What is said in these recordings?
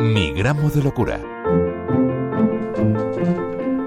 Mi gramo de locura.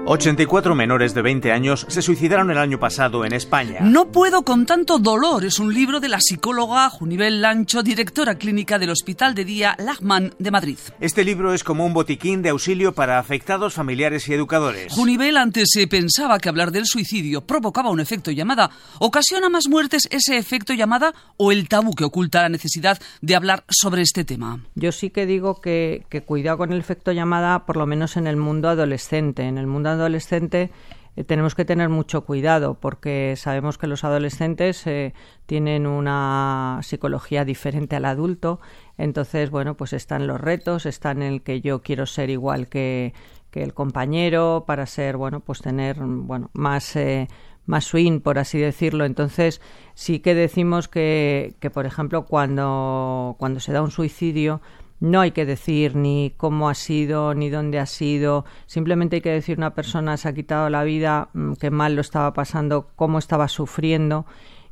84 menores de 20 años se suicidaron el año pasado en España. No puedo con tanto dolor es un libro de la psicóloga Junivel Lancho, directora clínica del Hospital de Día Lachman de Madrid. Este libro es como un botiquín de auxilio para afectados, familiares y educadores. Junivel antes se pensaba que hablar del suicidio provocaba un efecto llamada, ocasiona más muertes ese efecto llamada o el tabú que oculta la necesidad de hablar sobre este tema. Yo sí que digo que, que cuidado con el efecto llamada, por lo menos en el mundo adolescente. En el mundo adolescente eh, tenemos que tener mucho cuidado porque sabemos que los adolescentes eh, tienen una psicología diferente al adulto. Entonces, bueno, pues están los retos, están en el que yo quiero ser igual que, que el compañero para ser, bueno, pues tener, bueno, más... Eh, más swing, por así decirlo. Entonces, sí que decimos que, que, por ejemplo, cuando, cuando se da un suicidio, no hay que decir ni cómo ha sido, ni dónde ha sido. Simplemente hay que decir una persona se ha quitado la vida, mm, qué mal lo estaba pasando, cómo estaba sufriendo,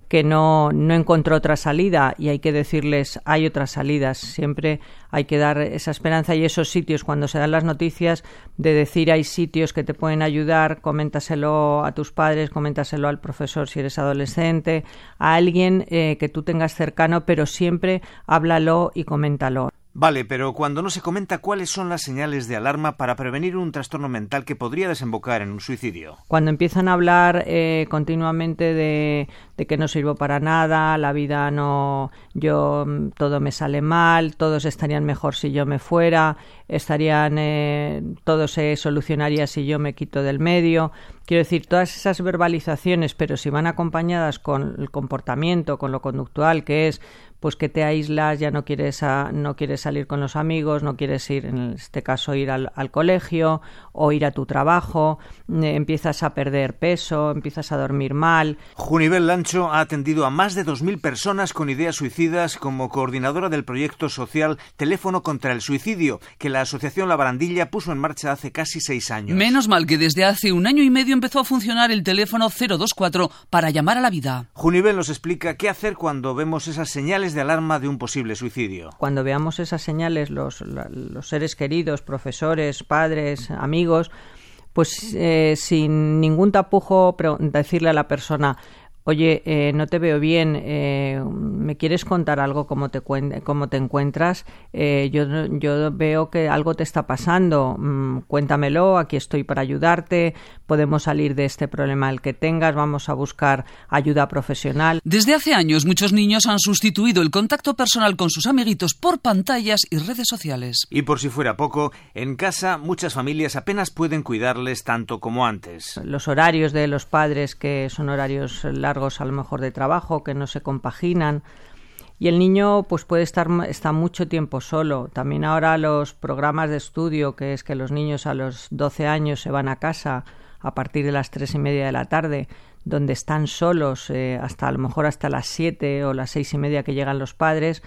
que no, no encontró otra salida y hay que decirles hay otras salidas. Siempre hay que dar esa esperanza y esos sitios cuando se dan las noticias de decir hay sitios que te pueden ayudar, coméntaselo a tus padres, coméntaselo al profesor si eres adolescente, a alguien eh, que tú tengas cercano, pero siempre háblalo y coméntalo. Vale, pero cuando no se comenta cuáles son las señales de alarma para prevenir un trastorno mental que podría desembocar en un suicidio. Cuando empiezan a hablar eh, continuamente de, de, que no sirvo para nada, la vida no, yo mm, todo me sale mal, todos estarían mejor si yo me fuera, estarían, eh, todo se solucionaría si yo me quito del medio. Quiero decir, todas esas verbalizaciones, pero si van acompañadas con el comportamiento, con lo conductual, que es pues que te aíslas, ya no quieres, no quieres salir con los amigos, no quieres ir, en este caso, ir al, colegio o ir a tu trabajo, eh, empiezas a perder peso, empiezas a dormir mal. Junivel Lancho ha atendido a más de 2.000 personas con ideas suicidas como coordinadora del proyecto social Teléfono contra el Suicidio, que la Asociación La Barandilla puso en marcha hace casi seis años. Menos mal que desde hace un año y medio empezó a funcionar el teléfono 024 para llamar a la vida. Junivel nos explica qué hacer cuando vemos esas señales de alarma de un posible suicidio. Cuando veamos esas señales, los, seres queridos, profesores, padres, amigos, pues eh, sin ningún tapujo decirle a la persona, oye, eh, no te veo bien, eh, ¿me quieres contar algo cómo te, cómo te encuentras? Eh, yo, yo veo que algo te está pasando, mm, cuéntamelo, aquí estoy para ayudarte, podemos salir de este problema el que tengas, vamos a buscar ayuda profesional. Desde hace años muchos niños han sustituido el contacto personal con sus amiguitos por pantallas y redes sociales. Y por si fuera poco, en casa muchas familias apenas pueden cuidarles tanto como antes. Los horarios de los padres, que son horarios largos, a lo mejor de trabajo que no se compaginan y el niño pues puede estar está mucho tiempo solo. También ahora los programas de estudio, que es que los niños a los 12 años se van a casa a partir de las tres y media de la tarde, donde están solos eh, hasta a lo mejor hasta las siete o las seis y media que llegan los padres,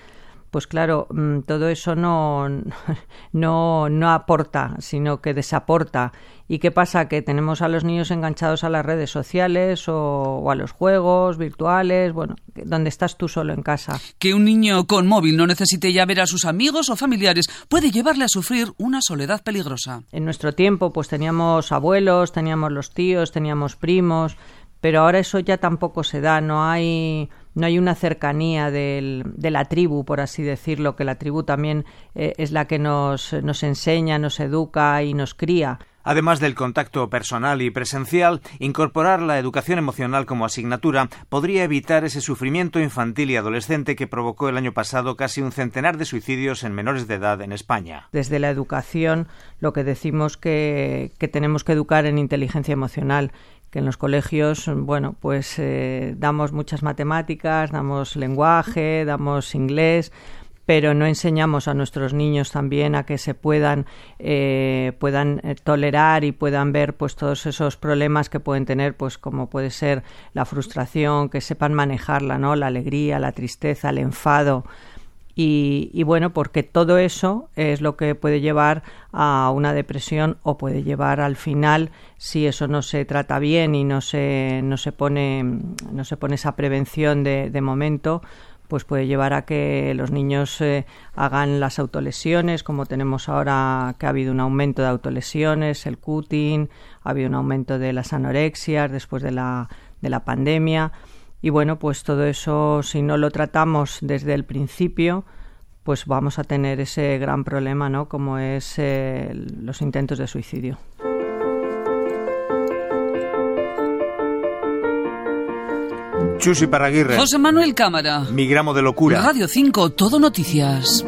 pues claro, mm, todo eso no, no, no aporta, sino que desaporta. ¿Y qué pasa? Que tenemos a los niños enganchados a las redes sociales o, a los juegos virtuales, bueno, donde estás tú solo en casa. Que un niño con móvil no necesite ya ver a sus amigos o familiares puede llevarle a sufrir una soledad peligrosa. En nuestro tiempo, pues teníamos abuelos, teníamos los tíos, teníamos primos, pero ahora eso ya tampoco se da, no hay no hay una cercanía del, de la tribu, por así decirlo, que la tribu también eh, es la que nos, nos enseña, nos educa y nos cría. Además del contacto personal y presencial, incorporar la educación emocional como asignatura podría evitar ese sufrimiento infantil y adolescente que provocó el año pasado casi un centenar de suicidios en menores de edad en España. Desde la educación, lo que decimos que, que tenemos que educar en inteligencia emocional que en los colegios, bueno, pues eh, damos muchas matemáticas, damos lenguaje, damos inglés, pero no enseñamos a nuestros niños también a que se puedan eh, puedan eh, tolerar y puedan ver pues todos esos problemas que pueden tener pues como puede ser la frustración que sepan manejarla no la alegría la tristeza el enfado y, bueno, porque todo eso es lo que puede llevar a una depresión o puede llevar al final, si eso no se trata bien y no se, no se, pone, no se pone esa prevención de, de momento, pues puede llevar a que los niños eh, hagan las autolesiones, como tenemos ahora que ha habido un aumento de autolesiones, el cutting, ha habido un aumento de las anorexias después de la, de la pandemia. Y bueno, pues todo eso, si no lo tratamos desde el principio, pues vamos a tener ese gran problema, ¿no? Como es eh, los intentos de suicidio. Chusi Parraguirre. José Manuel Cámara. Mi gramo de locura. Radio 5, Todo Noticias.